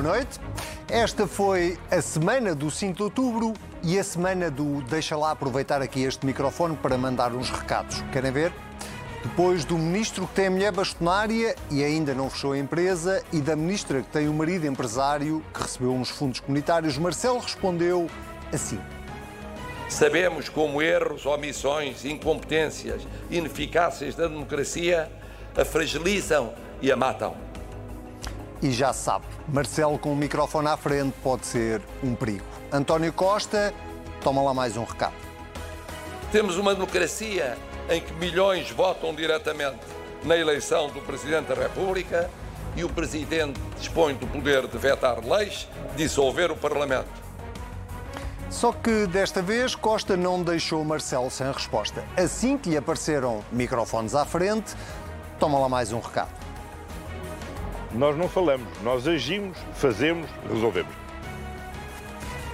boa noite. Esta foi a semana do 5 de outubro e a semana do Deixa lá aproveitar aqui este microfone para mandar uns recados. Querem ver? Depois do ministro que tem a mulher bastonária e ainda não fechou a empresa, e da ministra que tem o marido empresário que recebeu uns fundos comunitários, Marcelo respondeu assim. Sabemos como erros, omissões, incompetências, ineficácias da democracia a fragilizam e a matam. E já sabe, Marcelo com o microfone à frente pode ser um perigo. António Costa, toma lá mais um recado. Temos uma democracia em que milhões votam diretamente na eleição do Presidente da República e o Presidente dispõe do poder de vetar leis, dissolver o Parlamento. Só que desta vez Costa não deixou Marcelo sem resposta. Assim que lhe apareceram microfones à frente, toma lá mais um recado. Nós não falamos, nós agimos, fazemos, resolvemos.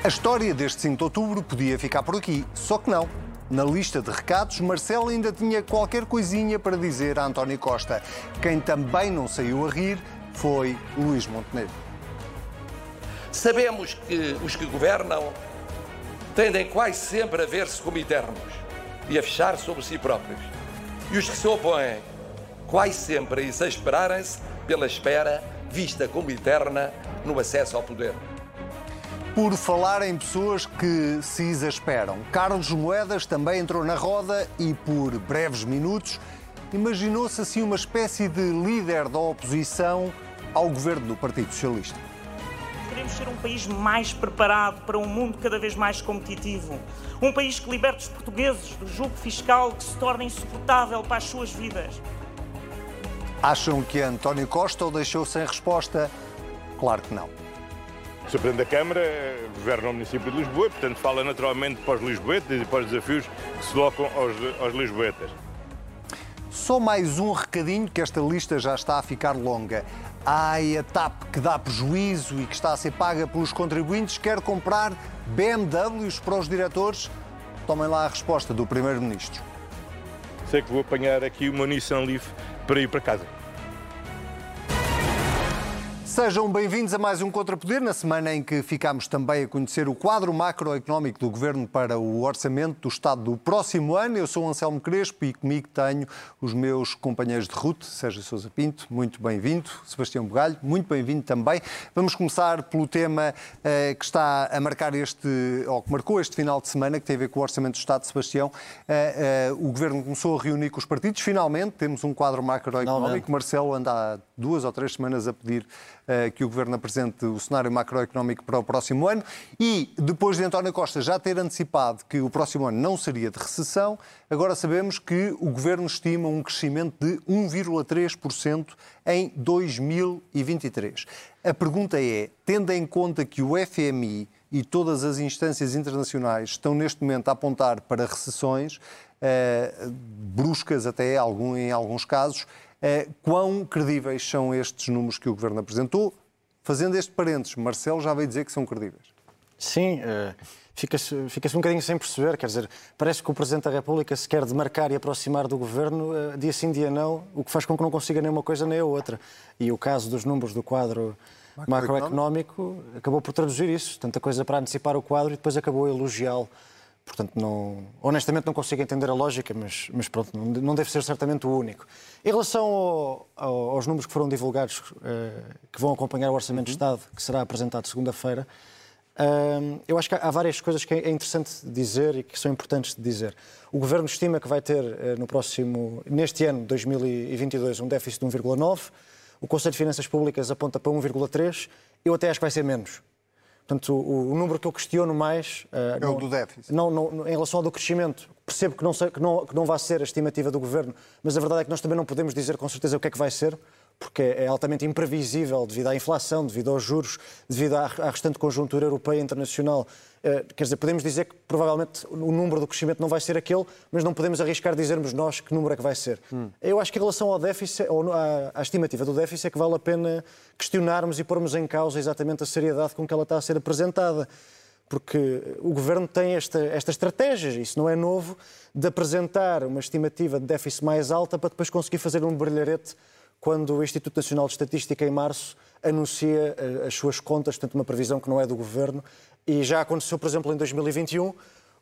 A história deste 5 de outubro podia ficar por aqui, só que não. Na lista de recados, Marcelo ainda tinha qualquer coisinha para dizer a António Costa. Quem também não saiu a rir foi Luís Montenegro. Sabemos que os que governam tendem quase sempre a ver-se como eternos e a fechar sobre si próprios. E os que se opõem quase sempre a exasperarem-se pela espera, vista como eterna, no acesso ao poder. Por falar em pessoas que se exasperam, Carlos Moedas também entrou na roda e, por breves minutos, imaginou-se assim uma espécie de líder da oposição ao governo do Partido Socialista. Queremos ser um país mais preparado para um mundo cada vez mais competitivo. Um país que liberte os portugueses do jugo fiscal que se torna insuportável para as suas vidas. Acham que António Costa o deixou sem resposta? Claro que não. O Sr. Presidente da Câmara governa o município de Lisboa, portanto fala naturalmente para os lisboetas e para os desafios que se colocam aos, aos lisboetas. Só mais um recadinho que esta lista já está a ficar longa. Ai, a TAP que dá prejuízo e que está a ser paga pelos contribuintes quer comprar BMWs para os diretores? Tomem lá a resposta do Primeiro-Ministro. Sei que vou apanhar aqui uma Nissan Leaf para ir para casa. Sejam bem-vindos a mais um Contrapoder, na semana em que ficamos também a conhecer o quadro macroeconómico do Governo para o orçamento do Estado do próximo ano. Eu sou Anselmo Crespo e comigo tenho os meus companheiros de ruta, Sérgio Sousa Pinto, muito bem-vindo, Sebastião Bugalho, muito bem-vindo também. Vamos começar pelo tema eh, que está a marcar este, ou que marcou este final de semana, que tem a ver com o Orçamento do Estado, Sebastião. Eh, eh, o Governo começou a reunir com os partidos, finalmente temos um quadro macroeconómico. Marcelo anda há duas ou três semanas a pedir que o Governo apresente o cenário macroeconómico para o próximo ano e, depois de António Costa já ter antecipado que o próximo ano não seria de recessão, agora sabemos que o Governo estima um crescimento de 1,3% em 2023. A pergunta é, tendo em conta que o FMI e todas as instâncias internacionais estão neste momento a apontar para recessões, uh, bruscas até em alguns casos, quão credíveis são estes números que o Governo apresentou? Fazendo este parênteses, Marcelo já veio dizer que são credíveis. Sim, uh, fica-se fica um bocadinho sem perceber, quer dizer, parece que o Presidente da República se quer demarcar e aproximar do Governo uh, dia sim, dia não, o que faz com que não consiga nem uma coisa nem a outra. E o caso dos números do quadro macroeconómico, macroeconómico acabou por traduzir isso, tanta coisa para antecipar o quadro e depois acabou a elogiá-lo. Portanto, não, honestamente não consigo entender a lógica, mas, mas pronto, não, deve ser certamente o único. Em relação ao, ao, aos números que foram divulgados, uh, que vão acompanhar o Orçamento uhum. de Estado, que será apresentado segunda-feira, uh, eu acho que há, várias coisas que é interessante dizer e que são importantes de dizer. O Governo estima que vai ter uh, no próximo, neste ano, 2022, um déficit de 1,9, o Conselho de Finanças Públicas aponta para 1,3, eu até acho que vai ser menos. Portanto, o, o, número que eu questiono mais... Uh, é não, o do déficit. Não, não, em relação ao do crescimento, percebo que não, que, não, que não vai ser a estimativa do Governo, mas a verdade é que nós também não podemos dizer com certeza o que é que vai ser, porque é altamente imprevisível devido à inflação, devido aos juros, devido à, restante conjuntura europeia e internacional. Uh, quer dizer, podemos dizer que provavelmente o número do crescimento não vai ser aquele, mas não podemos arriscar dizermos nós que número é que vai ser. Hum. Eu acho que em relação ao déficit, ou à, à estimativa do déficit, é que vale a pena questionarmos e pormos em causa exatamente a seriedade com que ela está a ser apresentada porque o governo tem esta, esta estratégia, isso não é novo, de apresentar uma estimativa de déficit mais alta para depois conseguir fazer um brilharete quando o Instituto Nacional de Estatística, em março, anuncia as suas contas, portanto, uma previsão que não é do governo. E já aconteceu, por exemplo, em 2021,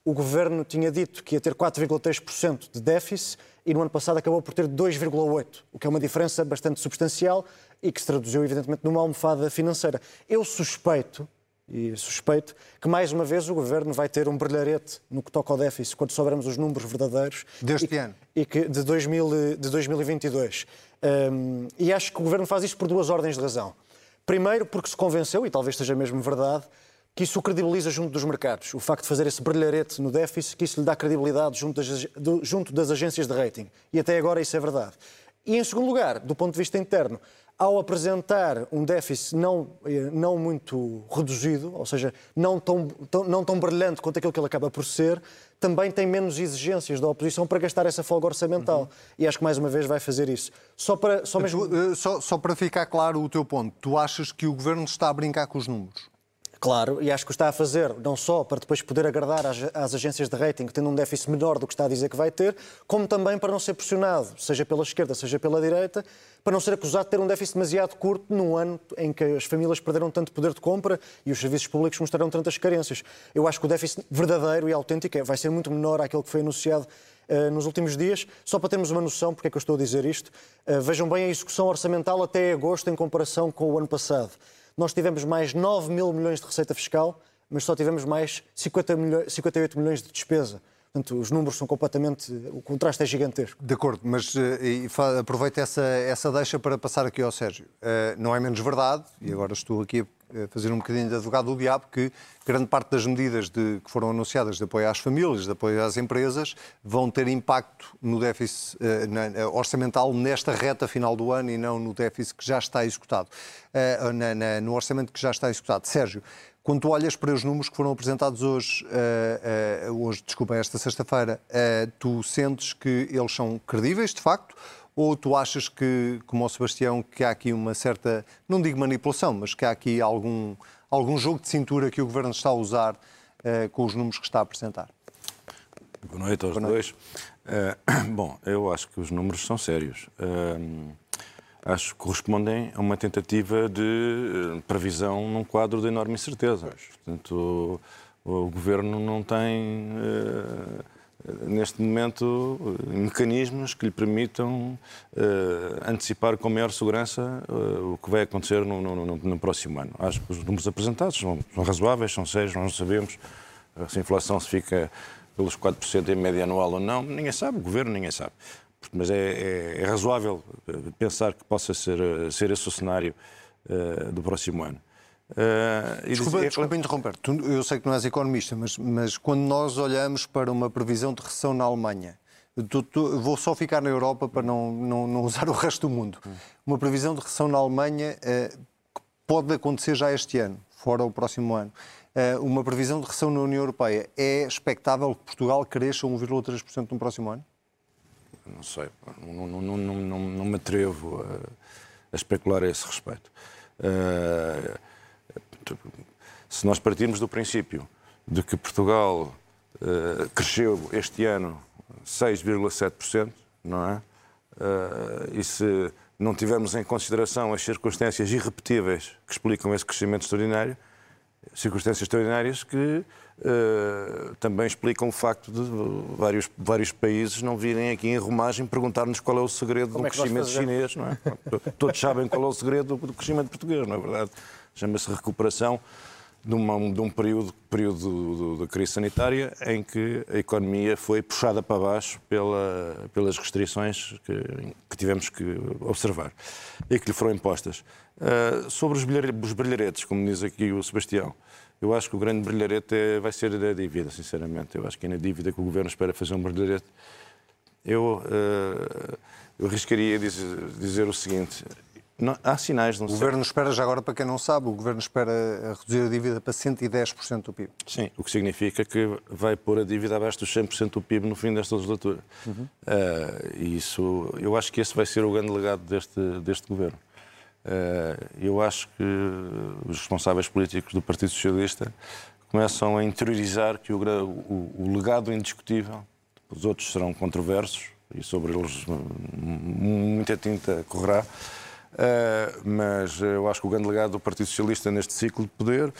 o governo tinha dito que ia ter 4,3% de déficit e no ano passado acabou por ter 2,8%, o que é uma diferença bastante substancial e que se traduziu, evidentemente, numa almofada financeira. Eu suspeito, e suspeito, que mais uma vez o governo vai ter um brilharete no que toca ao déficit, quando soubermos os números verdadeiros. Deste e, ano? E que, de, 2000, de 2022. Um, e acho que o governo faz isto por duas ordens de razão. Primeiro, porque se convenceu, e talvez seja mesmo verdade, que isso o credibiliza junto dos mercados. O facto de fazer esse brilharete no déficit, que isso lhe dá credibilidade junto das, junto das agências de rating. E até agora isso é verdade. E, em segundo lugar, do ponto de vista interno, ao apresentar um déficit não, eh, não muito reduzido, ou seja, não tão, tão, não tão brilhante quanto aquilo que ele acaba por ser, também tem menos exigências da oposição para gastar essa folga orçamental. Uhum. E acho que mais uma vez vai fazer isso. Só para, só, mesmo... Eh, só, só para ficar claro o teu ponto, tu achas que o governo está a brincar com os números? Claro, e acho que o está a fazer não só para depois poder agradar às, às, agências de rating, tendo um déficit menor do que está a dizer que vai ter, como também para não ser pressionado, seja pela esquerda, seja pela direita, para não ser acusado de ter um déficit demasiado curto num ano em que as famílias perderam tanto poder de compra e os serviços públicos mostraram tantas carências. Eu acho que o déficit verdadeiro e autêntico é, vai ser muito menor àquele que foi anunciado Uh, nos últimos dias. Só para termos uma noção, porque é que eu estou a dizer isto, uh, vejam bem a execução orçamental até agosto em comparação com o ano passado nós tivemos mais 9 mil milhões de receita fiscal, mas só tivemos mais 50 milhões, 58 milhões de despesa. Portanto, os números são completamente. O contraste é gigantesco. De acordo, mas uh, aproveito essa, essa deixa para passar aqui ao Sérgio. Uh, não é menos verdade, e agora estou aqui fazer um bocadinho de advogado do diabo, que grande parte das medidas de, que foram anunciadas de apoio às famílias, de apoio às empresas, vão ter impacto no déficit uh, na, orçamental nesta reta final do ano e não no déficit que já está executado, uh, na, na, no orçamento que já está executado. Sérgio, quando tu olhas para os números que foram apresentados hoje, uh, hoje desculpa, esta sexta-feira, tu sentes que eles são credíveis, de facto, ou tu achas que, como o Sebastião, que há aqui uma certa, não digo manipulação, mas que há aqui algum, algum jogo de cintura que o Governo está a usar uh, com os números que está a apresentar? Boa noite aos Boa noite. dois. Uh, bom, eu acho que os números são sérios. Uh, acho que correspondem a uma tentativa de previsão num quadro de enorme incerteza. Portanto, o, o Governo não tem neste momento, mecanismos que lhe permitam uh, antecipar com maior segurança uh, o que vai acontecer no, no, no, próximo ano. Acho que os números apresentados são, são razoáveis, são sérios, nós não sabemos se a inflação se fica pelos 4% em média anual ou não, ninguém sabe, o governo ninguém sabe. Mas é, é, é razoável pensar que possa ser, ser esse o cenário uh, do próximo ano. Uh, desculpa, dizer... desculpa interromper. Eu sei que não és economista, mas, mas quando nós olhamos para uma previsão de recessão na Alemanha, tu, tu, vou só ficar na Europa para não, não, não, usar o resto do mundo. Uma previsão de recessão na Alemanha uh, pode acontecer já este ano, fora o próximo ano. Uh, uma previsão de recessão na União Europeia. É expectável que Portugal cresça 1,3% no próximo ano? Não sei. Não, não, não, não, não me atrevo a, a especular a esse respeito. Uh, se nós partirmos do princípio de que Portugal uh, cresceu este ano 6,7%, não é? Uh, e se não tivermos em consideração as circunstâncias irrepetíveis que explicam esse crescimento extraordinário, circunstâncias extraordinárias que uh, também explicam o facto de vários, vários países não virem aqui em romagem perguntar-nos qual é o segredo Como do é crescimento chinês. Não é? Todos sabem qual é o segredo do, do crescimento português, não é verdade? Chama-se recuperação de, uma, de um período, período da crise sanitária em que a economia foi puxada para baixo pela, pelas restrições que, que, tivemos que observar e que lhe foram impostas. Uh, sobre os, os brilharetes, como diz aqui o Sebastião, eu acho que o grande brilharete é, vai ser a dívida, sinceramente. Eu acho que é na dívida que o Governo espera fazer um brilharete. Eu, uh, eu arriscaria dizer, dizer o seguinte: não, há sinais, não O Governo espera, já agora para quem não sabe, o Governo espera reduzir a dívida para 110% do PIB. Sim, o que significa que vai pôr a dívida abaixo dos 100% do PIB no fim desta legislatura. Uhum. Uh, isso, eu acho que esse vai ser o grande legado deste, deste Governo. Uh, eu acho que os responsáveis políticos do Partido Socialista começam a interiorizar que o, o, o legado indiscutível, os outros serão controversos, e sobre eles hum, muita tinta correrá. Uh, mas eu acho que o grande legado do Partido Socialista neste ciclo de poder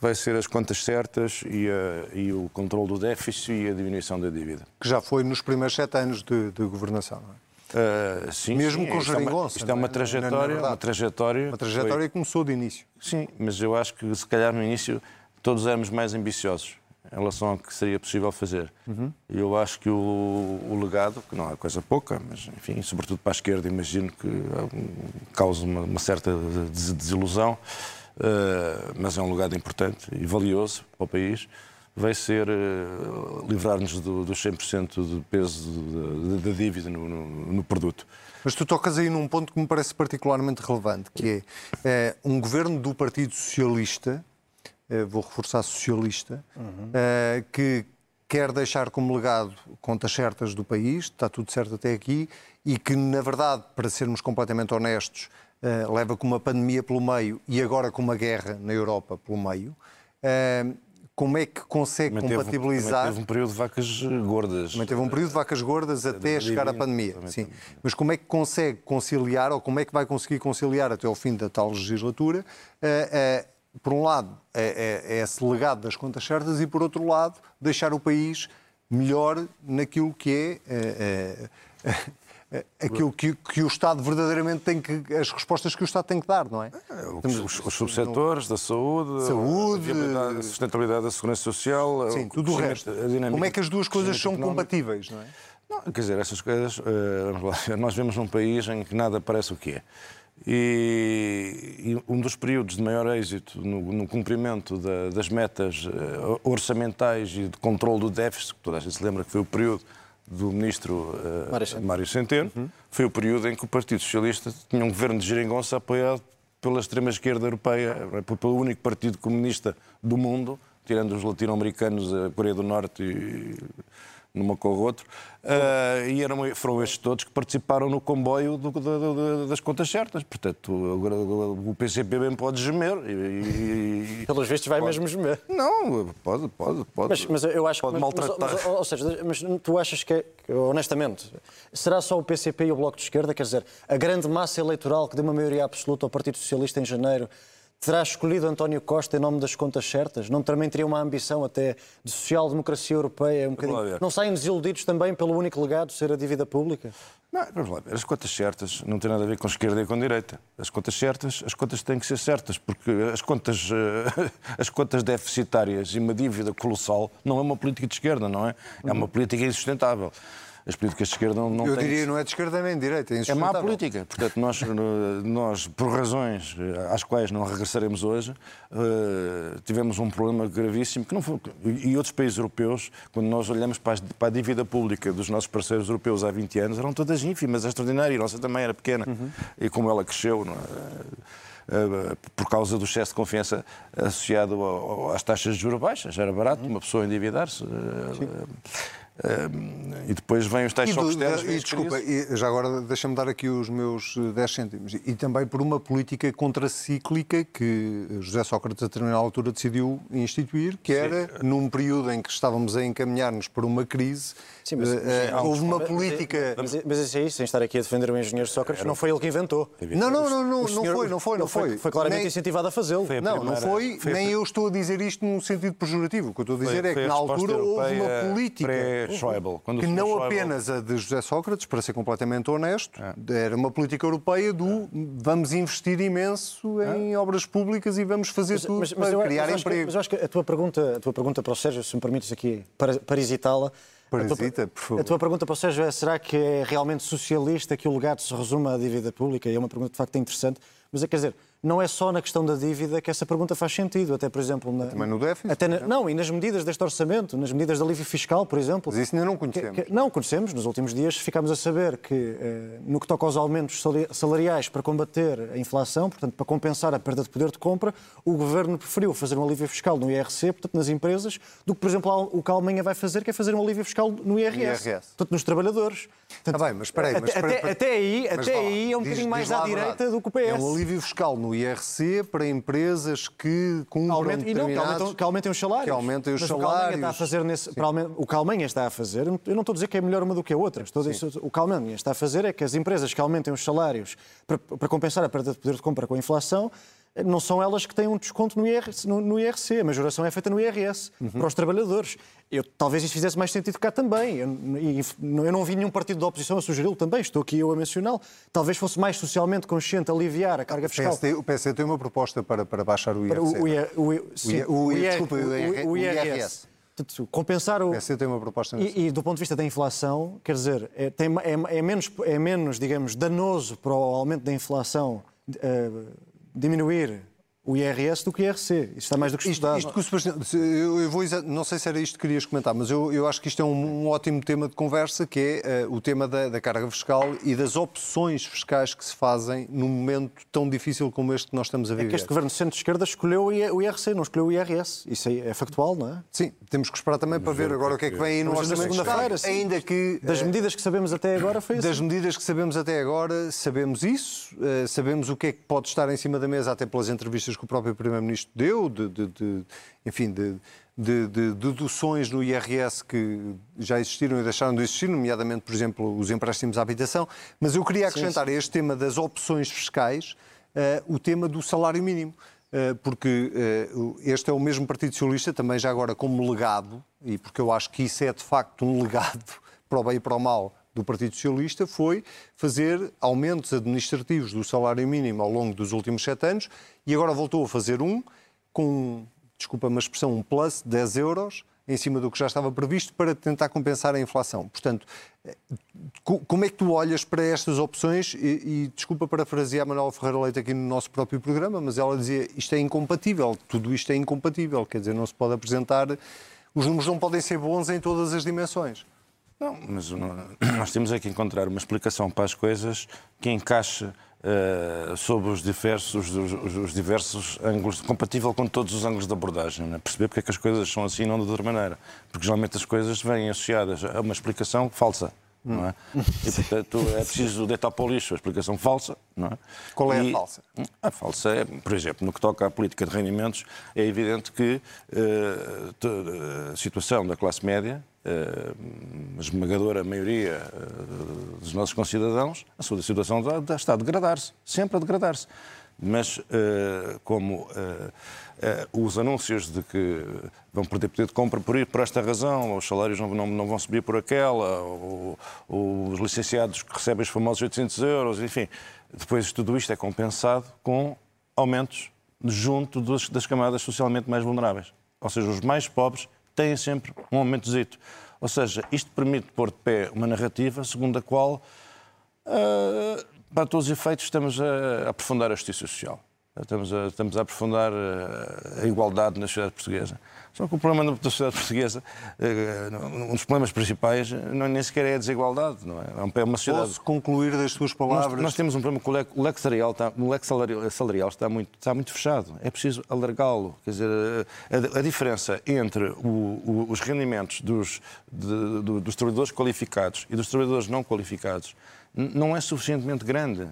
vai ser as contas certas e, a, e o controle do déficit e a diminuição da dívida. Que já foi nos primeiros sete anos de, de governação, não é? Uh, sim, Mesmo sim, com isto é uma, isto é uma trajetória, uma trajetória. Uma trajetória foi... que começou de início. Sim, mas eu acho que se calhar no início todos éramos mais ambiciosos em relação ao que seria possível fazer. Uhum. Eu acho que o, o, legado, que não é coisa pouca, mas enfim, sobretudo para a esquerda, imagino que causa uma, uma certa desilusão, uh, mas é um legado importante e valioso para o país vai ser uh, livrar-nos do, dos 100% de peso da dívida no, no, no, produto. Mas tu tocas aí num ponto que me parece particularmente relevante, que é, é um governo do Partido Socialista, vou reforçar socialista, uhum. uh, que quer deixar como legado contas certas do país, está tudo certo até aqui, e que, na verdade, para sermos completamente honestos, uh, leva com uma pandemia pelo meio e agora com uma guerra na Europa pelo meio. Como é que consegue também compatibilizar. Teve, teve um período de vacas gordas. Também teve um período de vacas gordas até chegar à pandemia. Sim. Mas como é que consegue conciliar, ou como é que vai conseguir conciliar até ao fim da tal legislatura, por um lado, é, é, é esse legado das contas certas e, por outro lado, deixar o país melhor naquilo que é. Uh, aquilo que, que, o Estado verdadeiramente tem que. as respostas que o Estado tem que dar, não é? é os, os subsetores da saúde, saúde a sustentabilidade da segurança social. Sim, tudo o resto. Como é que as duas coisas são compatíveis, não é? Não, quer dizer, essas coisas. Uh, nós vemos um país em que nada parece o que é. E, e um dos períodos de maior êxito no, no cumprimento da, das metas uh, orçamentais e de controle do déficit, que toda a gente se lembra que foi o período do ministro uh, Mário Centeno, Mário Centeno uhum. foi o período em que o Partido Socialista tinha um governo de geringonça apoiado pela extrema-esquerda europeia, pelo único partido comunista do mundo, tirando os latino-americanos, a Coreia do Norte e numa com o outro, uh, e eram, foram estes todos que participaram no comboio do, do, do, das contas certas. Portanto, o, o PCP bem pode gemer. E, e Pelos vistos vai pode. mesmo gemer. Não, pode, pode, pode. Mas, mas eu acho pode que. maltratar. Mas, ou seja, mas tu achas que, honestamente, será só o PCP e o Bloco de Esquerda? Quer dizer, a grande massa eleitoral que deu uma maioria absoluta ao Partido Socialista em janeiro terá escolhido António Costa em nome das contas certas? Não também teria uma ambição até de social-democracia europeia? Um não saem desiludidos também pelo único legado de ser a dívida pública? Não, vamos lá ver. As contas certas não têm nada a ver com esquerda e com direita. As contas certas, as contas têm que ser certas, porque as contas, eh, as contas deficitárias e uma dívida colossal não é uma política de esquerda, não é? É uma política insustentável as políticas de esquerda não, não Eu têm... diria não é de esquerda nem de direita, é É má política. Portanto, nós, nós, por razões eh, às quais não regressaremos hoje, uh, tivemos um problema gravíssimo que não foi... E outros países europeus, quando nós olhamos para, para a dívida pública dos nossos parceiros europeus há 20 anos, eram todas ínfimas, extraordinárias. A nossa também era pequena. Uhum. E como ela cresceu... Não é? por causa do excesso de confiança associado às taxas de juros baixas. Era barato uma pessoa endividar-se e depois vêm os tais e externos. E, desculpa, e já agora deixa-me dar aqui os meus 10 eh, cêntimos. E também por uma política contracíclica que José Sócrates, a determinada altura, decidiu instituir, que era, Sim. num período em que estávamos a encaminhar-nos para uma crise, Sim, mas, uh, houve uma política... Mas, mas, isso é isso, sem estar aqui a defender o engenheiro Sócrates, não foi ele que inventou. Não, não, não, não, senhor, não foi, não foi, não foi. Foi, foi claramente nem... incentivado a fazê-lo. Não, não foi, nem eu estou a dizer isto num sentido pejorativo. O que eu estou a dizer é que na altura houve uma política que não Schäuble... apenas a de José Sócrates, para ser completamente honesto, é. era uma política europeia do vamos investir imenso em é. obras públicas e vamos fazer mas, tudo mas, mas para eu, criar emprego. Que, mas eu acho que a tua pergunta, a tua pergunta para o Sérgio, se me permites aqui parasitá-la, Parasita, por favor. A tua pergunta para o Sérgio é: será que é realmente socialista que o legado se resume à dívida pública? E é uma pergunta de facto interessante. Mas é, quer dizer, não é só na questão da dívida que essa pergunta faz sentido, até por exemplo... Na, Também no déficit? Até na, não, e nas medidas deste orçamento, nas medidas de alívio fiscal, por exemplo. Mas isso ainda não conhecemos. Que, que, não, conhecemos. Nos últimos dias ficámos a saber que, eh, no que toca aos aumentos salariais para combater a inflação, portanto, para compensar a perda de poder de compra, o Governo preferiu fazer um alívio fiscal no IRC, portanto, nas empresas, do que, por exemplo, o que a Alemanha vai fazer, que é fazer um alívio fiscal no IRS. IRS. Portanto, nos trabalhadores. Portanto, ah, bem, mas espera aí. Mas até, até, aí, até aí é um bocadinho mais à direita do que o PS. É um alívio fiscal no IRC para empresas que cumpram e não, que aumentem, que aumentem os salários. Que aumentem os Mas salários. O Calmanha está a fazer nesse, o Calmanha está a fazer, eu não estou a dizer que é melhor uma do que a outra. Estou a dizer, o Calmanha está a fazer é que as empresas que aumentem os salários para, para compensar a perda de poder de compra com a inflação não são elas que têm um desconto no IRC, no, no IRC. a majoração é feita no IRS, uhum. para os trabalhadores. Eu, talvez isso fizesse mais sentido cá também. Eu, eu não vi nenhum partido da oposição a sugeri-lo também, estou aqui eu a mencioná-lo. Talvez fosse mais socialmente consciente aliviar a carga fiscal. O PSD, o PSD tem uma proposta para, para baixar o IRC. O, o, IRS. compensar o. O PSD tem uma proposta. E, e, do ponto de vista da inflação, quer dizer, é, tem, é, é, menos, é menos, digamos, danoso para o aumento da inflação. Uh, diminueren. O IRS do que o IRC. Isso está mais do que estudado. Isto, isto que o eu, vou, não sei se era isto que querias comentar, mas eu, eu acho que isto é um, um ótimo tema de conversa, que é uh, o tema da, da, carga fiscal e das opções fiscais que se fazem num momento tão difícil como este que nós estamos a viver. É que este governo de centro-esquerda escolheu o IRC, não escolheu o IRS. Isso é, é factual, não é? Sim, temos que esperar também para ver agora o que é que vem aí no orçamento segunda-feira. Ainda que... Das uh, medidas que sabemos até agora foi assim. Das medidas que sabemos até agora, sabemos isso, uh, sabemos o que é que pode estar em cima da mesa até pelas entrevistas que o próprio Primeiro-Ministro deu, de, de, de enfim, de, de, de, deduções no IRS que já existiram e deixaram de existir, nomeadamente, por exemplo, os empréstimos à habitação. Mas eu queria acrescentar sim, sim. a este tema das opções fiscais uh, o tema do salário mínimo. Uh, porque uh, este é o mesmo Partido Socialista, também já agora como legado, e porque eu acho que isso é de facto um legado para o bem e para o mal do Partido Socialista foi fazer aumentos administrativos do salário mínimo ao longo dos últimos sete anos e agora voltou a fazer um com, desculpa uma expressão, um plus de 10 euros em cima do que já estava previsto para tentar compensar a inflação. Portanto, como é que tu olhas para estas opções? E, e desculpa parafrasear Manuel Ferreira Leite aqui no nosso próprio programa, mas ela dizia isto é incompatível, tudo isto é incompatível, quer dizer, não se pode apresentar, os números não podem ser bons em todas as dimensões. Não, mas nós temos é que encontrar uma explicação para as coisas que encaixe uh, sob os diversos, os, os, diversos ângulos, compatível com todos os ângulos de abordagem. Né? Perceber porque é que as coisas são assim e não de outra maneira. Porque geralmente as coisas vêm associadas a uma explicação falsa. Não é? E, portanto, é preciso deitar para o lixo a explicação falsa. Não é? Qual é e, a falsa? A falsa é, por exemplo, no que toca à política de rendimentos, é evidente que uh, a situação da classe média uh, esmagadora maioria uh, dos nossos concidadãos, a sua situação está a degradar-se, sempre a degradar-se. Mas, uh, como os anúncios de que vão perder poder de compra por, por esta razão, os salários não, não, não vão subir por aquela, ou, ou os licenciados que recebem os famosos 800 euros, enfim, depois tudo isto é compensado com aumentos junto das, das camadas socialmente mais vulneráveis. Ou seja, os mais pobres têm sempre um aumentozito. Ou seja, isto permite pôr de pé uma narrativa segundo a qual, uh, para todos os efeitos, estamos a aprofundar a justiça social. Estamos a, estamos a aprofundar a, a igualdade na sociedade portuguesa. Só que o problema da sociedade portuguesa, eh, um dos problemas principais, não, nem sequer é a desigualdade. Não é? é uma sociedade... Posso concluir das suas palavras? Nós, nós temos um problema com o leque, salarial, está, o leque salarial, está, muito, está muito fechado. É preciso alargá-lo. Quer dizer, a, a, diferença entre o, o, os rendimentos dos, de, de, dos trabalhadores qualificados e dos trabalhadores não qualificados não é suficientemente grande.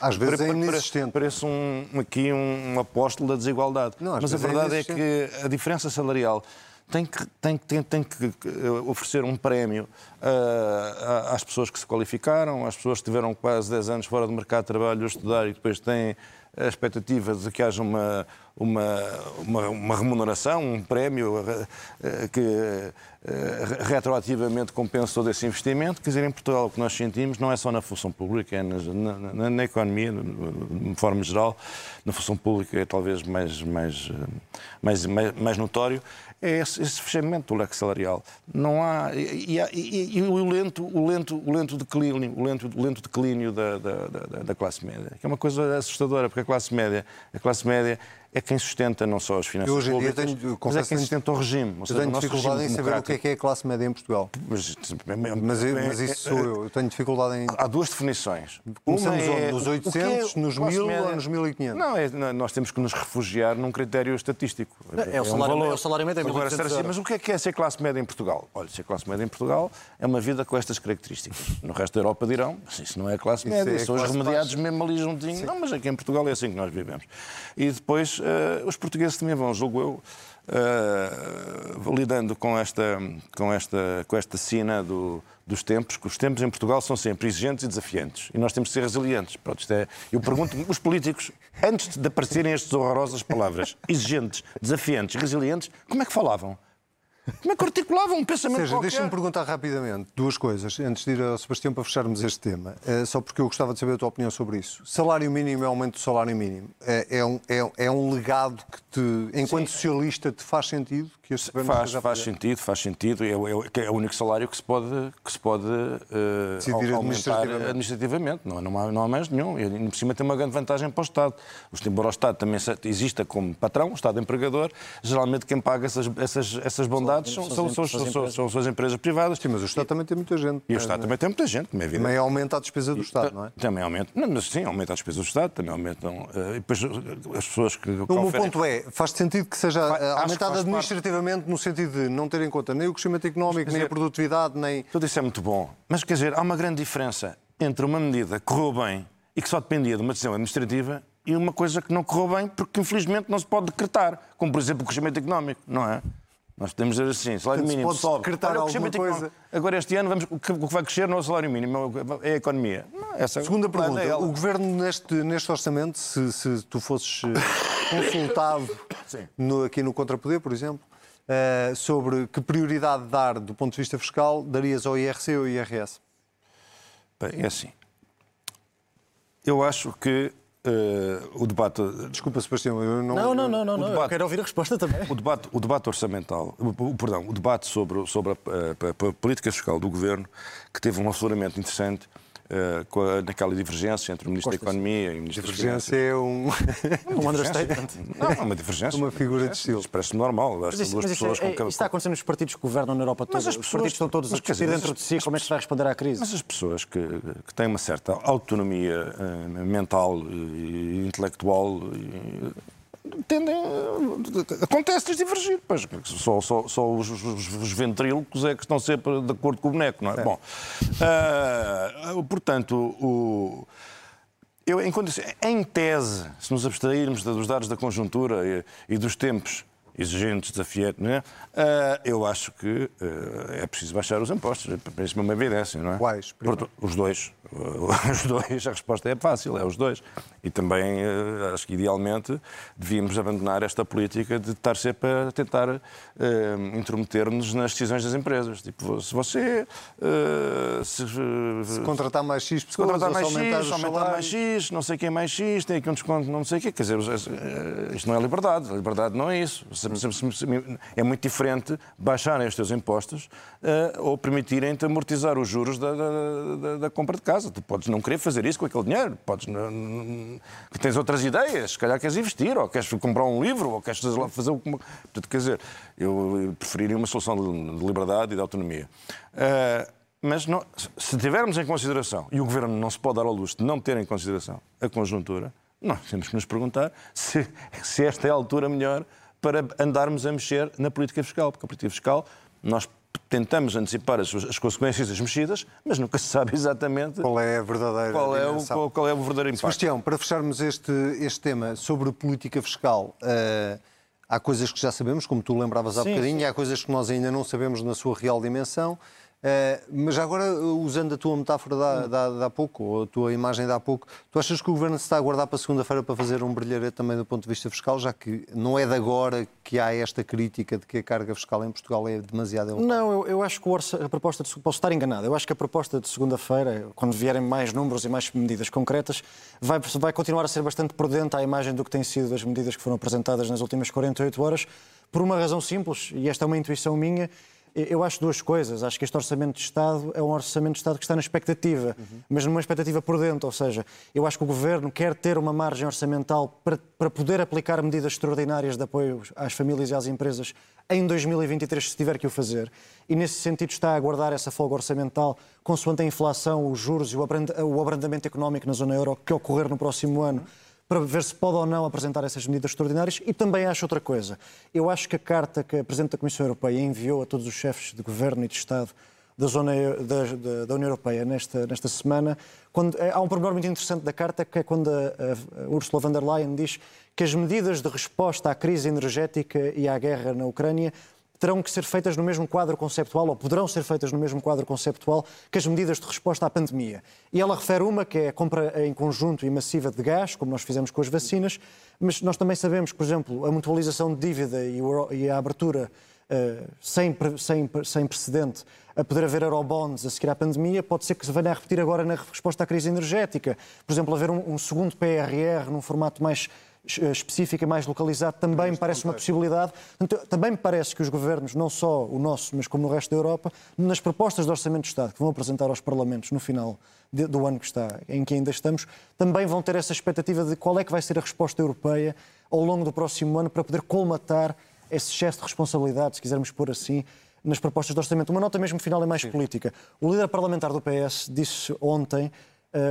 Às vezes é inexistente. Parece um, aqui um apóstolo da desigualdade. Não, Mas a é verdade é, é, que a diferença salarial tem que, tem, tem, tem que oferecer um prémio uh, às pessoas que se qualificaram, às pessoas que tiveram quase 10 anos fora do mercado de trabalho a estudar e depois têm a expectativa de que haja uma, uma, uma, uma remuneração, um prémio uh, que uh, retroativamente compensa todo esse investimento. Quer dizer, em Portugal o que nós sentimos não é só na função pública, é na, na, na economia, de forma geral. Na função pública é talvez mais, mais, mais, mais, mais notório é esse, esse fechamento do leque salarial. Não há e, e, e, o lento, o lento, o lento declínio, o lento, o lento declínio da, da, da, da, classe média, que é uma coisa assustadora, porque a classe média, a classe média é quem sustenta não só as finanças Eu hoje em dia públicas, tenho- mas é quem que sustenta o regime. Ou Eu seja, o tenho dificuldade em saber o que é que é a classe média em Portugal. Mas, Mas, eu- mas isso sou eu. Eu tenho dificuldade em. Há duas definições. Começamos Uma é Nos o- o que 800, é nos classe 1000 média? ou nos 1500? Não, é- nós temos que nos refugiar num critério estatístico. É o salário- é o salário médio, é Agora, 1.800 ser assim, mas o que é que é ser classe média em Portugal? Olha, ser classe média em Portugal é uma vida com estas características. No resto da Europa dirão, mas isso não é classe média, é são os remediados mesmo ali juntinho. Não, mas aqui em Portugal é assim que nós vivemos. E depois, eh, os portugueses também vão, julgo eu, eh, lidando com esta, com esta, com esta sina do, dos tempos, que os tempos em Portugal são sempre exigentes e desafiantes. E nós temos que ser resilientes. Pronto, isto é, eu pergunto os políticos, antes de aparecerem estas horrorosas palavras, exigentes, desafiantes, resilientes, como é que falavam? Como é que articulavam um pensamento Ou seja, qualquer? deixa-me perguntar rapidamente duas coisas, antes de ir ao Sebastião para fecharmos este tema, Eh, só porque eu gostava de saber a tua opinião sobre isso. Salário mínimo e aumento do salário mínimo é, é um, é, é um legado que, te, enquanto socialista, te faz sentido que este Faz, faz sentido, faz sentido. É, o- é, é o único salário que se pode, que se pode eh, Decidir au- aumentar administrativamente. administrativamente. Não, não, há, não há mais nenhum. E, por cima, tem uma grande vantagem para o Estado. Embora o Estado também exista como patrão, o Estado empregador, geralmente quem paga essas, essas, essas bondades são, são, são, são, são, são, são as empresas privadas. Sim, mas o Estado também tem muita gente. E o Estado também tem muita gente, como é evidente. Também aumenta a despesa do Estado, não é? Também aumenta. Não, mas sim, aumenta as despesas do Estado, também aumentam. eh, e depois eh, as pessoas que. O meu ponto é, faz sentido que seja eh, parte- administrativamente no sentido de não ter em conta nem o crescimento económico, nem a produtividade, nem... Tudo isso é muito bom. Mas quer dizer, há uma grande diferença entre uma medida que correu bem e que só dependia de uma decisão administrativa e uma coisa que não correu bem porque infelizmente não se pode decretar, como por exemplo o crescimento económico, não é? Nós podemos dizer assim, salário Portanto, se mínimo pode sobe. decretar Olha, alguma coisa-. Agora este ano vamos, o que vai crescer não é o salário mínimo, é a economia. Não, essa Segunda pergunta, é o Governo neste, neste orçamento, se, se tu fosses eh, consultado no- aqui no Contrapoder, por exemplo, eh, sobre que prioridade dar do ponto de vista fiscal, darias ao IRC ou ao IRS? Bem, é assim. Eu acho que o debate Desculpa, Sebastião, eu não... Não, não, não, não, não. Eu debate- quero ouvir a resposta também. O debate, o debate orçamental, o, perdão, o debate sobre, sobre a, a- a política fiscal do governo, que teve um afloramento interessante com a- naquela divergência entre o Ministro da Economia e o Ministro das Divergência é um... Um understatement. Não, é uma divergência. Uma figura de estilo. Isso parece normal. Mas isso, duas mas pessoas é, com é, isso está acontecendo nos partidos que governam na Europa toda. Mas as Os pessoas- partidos estão todos mas a discutir dentro de si como é que se vai responder à crise. Mas as pessoas que, que têm uma certa autonomia eh, mental e intelectual e, tendem. a- Acontece-lhes divergir. Pois, só, só, só os, os, os ventrílocos é que estão sempre de acordo com o boneco, não é? Bom, ah, portanto, o. Eu, em, em tese, se nos abstrairmos dos dados da conjuntura e, e dos tempos exigentes, desafiantes, não é? Ah, eu acho que ah, é preciso baixar os impostos. Parece-me uma evidência, não é? Quais? Porto- Os dois. Os dois. A resposta é fácil, é os dois. E também, ah, acho que idealmente, devíamos abandonar esta política de estar sempre a tentar ah, intrometer-nos nas decisões das empresas. Tipo, se você... ah, se, Se contratar mais X se pessoas, contratar mais aumentar X, aumentar mais. X, não sei quem mais X, tem aqui um desconto, não sei o quê. Quer dizer, eh, isto não é liberdade. A liberdade não é isso. Se- É muito diferente baixarem os teus impostos eh, ou permitirem-te amortizar os juros da, da- da- da compra de casa. Tu podes não querer fazer isso com aquele dinheiro. Podes que tens outras ideias. Se calhar queres investir, ou queres comprar um livro, ou queres fazer, que... Portanto, quer dizer, eu preferiria uma solução de de liberdade e de autonomia. Eh, mas não- se tivermos em consideração, e o Governo não se pode dar ao luxo de não ter em consideração a conjuntura, nós temos que nos perguntar se, se esta é a altura melhor para andarmos a mexer na política fiscal. Porque a política fiscal, nós tentamos antecipar as, as consequências das mexidas, mas nunca se sabe exatamente Qual é a verdadeira qual é, o, qual, qual é o verdadeiro impacto. Sebastião, para fecharmos este, este tema sobre política fiscal, eh, há coisas que já sabemos, como tu lembravas há Sim, bocadinho, e há coisas que nós ainda não sabemos na sua real dimensão. Eh, mas agora, usando a tua metáfora de, há- de há- pouco, ou a tua imagem de há pouco, tu achas que o Governo se está a guardar para segunda-feira para fazer um brilharete também do ponto de vista fiscal, já que não é de agora que há esta crítica de que a carga fiscal em Portugal é demasiado elevada? Não, eu, eu acho que orça- a proposta de, posso estar enganado, eu acho que a proposta de segunda-feira, quando vierem mais números e mais medidas concretas, vai, vai continuar a ser bastante prudente à imagem do que têm sido as medidas que foram apresentadas nas últimas 48 horas, por uma razão simples, e esta é uma intuição minha, Eu acho duas coisas. Acho que este Orçamento de Estado é um Orçamento de Estado que está na expectativa, uhum. mas numa expectativa por dentro. Ou seja, eu acho que o Governo quer ter uma margem orçamental para, para poder aplicar medidas extraordinárias de apoio às famílias e às empresas em 2023, se tiver que o fazer. E nesse sentido está a aguardar essa folga orçamental, consoante a inflação, os juros e o abrandamento económico na zona euro que ocorrer no próximo ano para ver se pode ou não apresentar essas medidas extraordinárias. E também acho outra coisa. Eu acho que a carta que a Presidente da Comissão Europeia enviou a todos os chefes de governo e de Estado da, zona, da, da, União Europeia nesta, nesta semana, quando, é, há um pormenor muito interessante da carta, que é quando a, a Ursula von der Leyen diz que as medidas de resposta à crise energética e à guerra na Ucrânia terão que ser feitas no mesmo quadro conceptual, ou poderão ser feitas no mesmo quadro conceptual, que as medidas de resposta à pandemia. E ela refere uma, que é a compra em conjunto e massiva de gás, como nós fizemos com as vacinas, mas nós também sabemos por exemplo, a mutualização de dívida e a abertura uh, sem, sem, sem precedente a poder haver eurobonds a seguir à pandemia, pode ser que se venha a repetir agora na resposta à crise energética. Por exemplo, haver um, um segundo PRR num formato mais específica, mais localizado, também me parece uma possibilidade. Também me parece que os governos, não só o nosso, mas como no resto da Europa, nas propostas de Orçamento de Estado que vão apresentar aos Parlamentos no final do ano que está, em que ainda estamos, também vão ter essa expectativa de qual é que vai ser a resposta europeia ao longo do próximo ano para poder colmatar esse excesso de responsabilidade, se quisermos pôr assim, nas propostas de orçamento. Uma nota mesmo final é mais Sim. política. O líder parlamentar do PS disse ontem eh,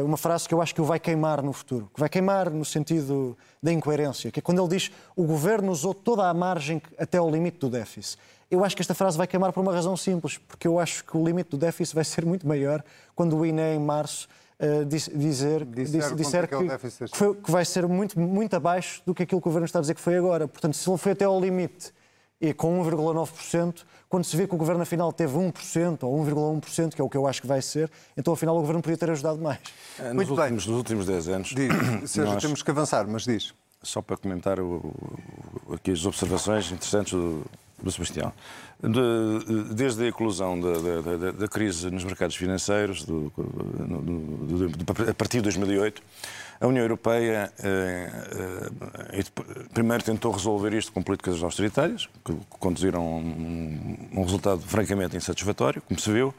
uma frase que eu acho que o vai queimar no futuro, que vai queimar no sentido da incoerência, que é quando ele diz o governo usou toda a margem até ao limite do déficit. Eu acho que esta frase vai queimar por uma razão simples, porque eu acho que o limite do déficit vai ser muito maior quando o INE, em março, uh, dizer, disser, disser é que, que, foi, que, vai ser muito, muito abaixo do que aquilo que o governo está a dizer que foi agora. Portanto, se ele foi até ao limite e com 1,9%, quando se vê que o governo afinal teve 1% ou 1,1%, que é o que eu acho que vai ser, então afinal o governo podia ter ajudado mais. Nos Muito últimos, bem. Nos últimos 10 anos. Diz, Sérgio, nós... temos que avançar, mas diz. Só para comentar o, aqui as observações interessantes do, do Sebastião. De, desde a eclosão da, da, da, crise nos mercados financeiros, do, do, a partir de 2008, a União Europeia eh, eh, primeiro tentou resolver isto com políticas austeritárias, que conduziram a um, um resultado francamente insatisfatório, como se viu,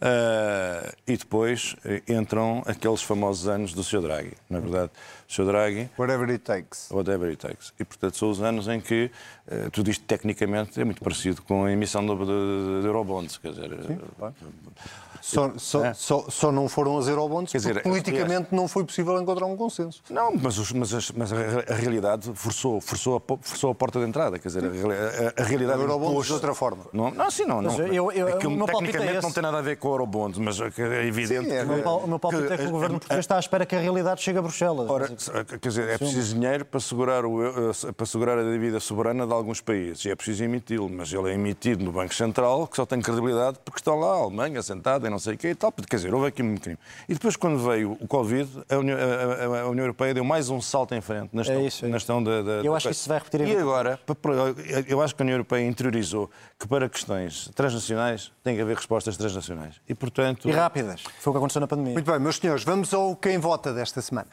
eh, e depois entram aqueles famosos anos do Sr. Draghi. Na é verdade, o Sr. Draghi... Whatever it takes. Whatever it takes. E, portanto, são os anos em que tudo isto, tecnicamente, é muito parecido com a emissão de, de, de Eurobonds. Quer dizer, Sim, só, só, é. só, só, não foram as eurobonds porque dizer, politicamente é... não foi possível encontrar um consenso. Não, mas, os, mas, mas a, a, realidade forçou, forçou, a, forçou a porta de entrada. Quer dizer, a, a, a realidade. Eurobonds de outra forma. Não, não sim, não. não eu, eu, aquilo, tecnicamente é não tem nada a ver com o eurobonds, mas é evidente. Sim, é, que, o meu palpite que, é que o governo português está à espera que a realidade chegue a Bruxelas. Ora, quer dizer, é preciso dinheiro para segurar, o, para segurar a dívida soberana de alguns países. E é preciso emiti-lo, mas ele é emitido no Banco Central, que só tem credibilidade porque está lá a Alemanha sentada e não sei o quê e tal Quer dizer, houve aqui um crime. E depois, quando veio o Covid, a União, a, a União Europeia deu mais um salto em frente na questão, é isso, é. na questão da, da, Eu acho que isso se vai repetir. E agora, eu acho que a União Europeia interiorizou que para questões transnacionais tem que haver respostas transnacionais. E, portanto... E rápidas. Foi o que aconteceu na pandemia. Muito bem, meus senhores, vamos ao quem vota desta semana.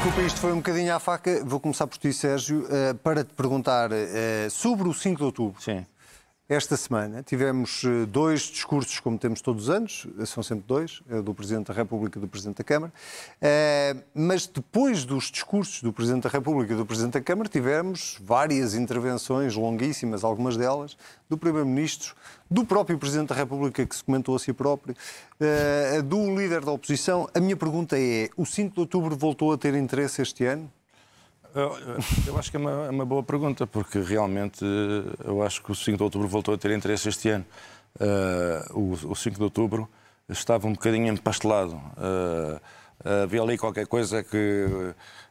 Desculpa, isto foi um bocadinho à faca. Vou começar por ti, Sérgio, eh, para te perguntar eh, sobre o 5 de outubro. Sim. Esta semana tivemos eh, dois discursos, como temos todos os anos, eh, são sempre dois, é do Presidente da República e do Presidente da Câmara, eh, mas depois dos discursos do Presidente da República e do Presidente da Câmara tivemos várias intervenções longuíssimas, algumas delas, do Primeiro-Ministro, do próprio Presidente da República, que se comentou a si próprio, do líder da oposição. A minha pergunta é, o 5 de outubro voltou a ter interesse este ano? Eu, acho que é uma, é uma, boa pergunta, porque realmente eu acho que o 5 de outubro voltou a ter interesse este ano. Uh, o, o 5 de outubro estava um bocadinho empastelado. Uh, havia ali qualquer coisa que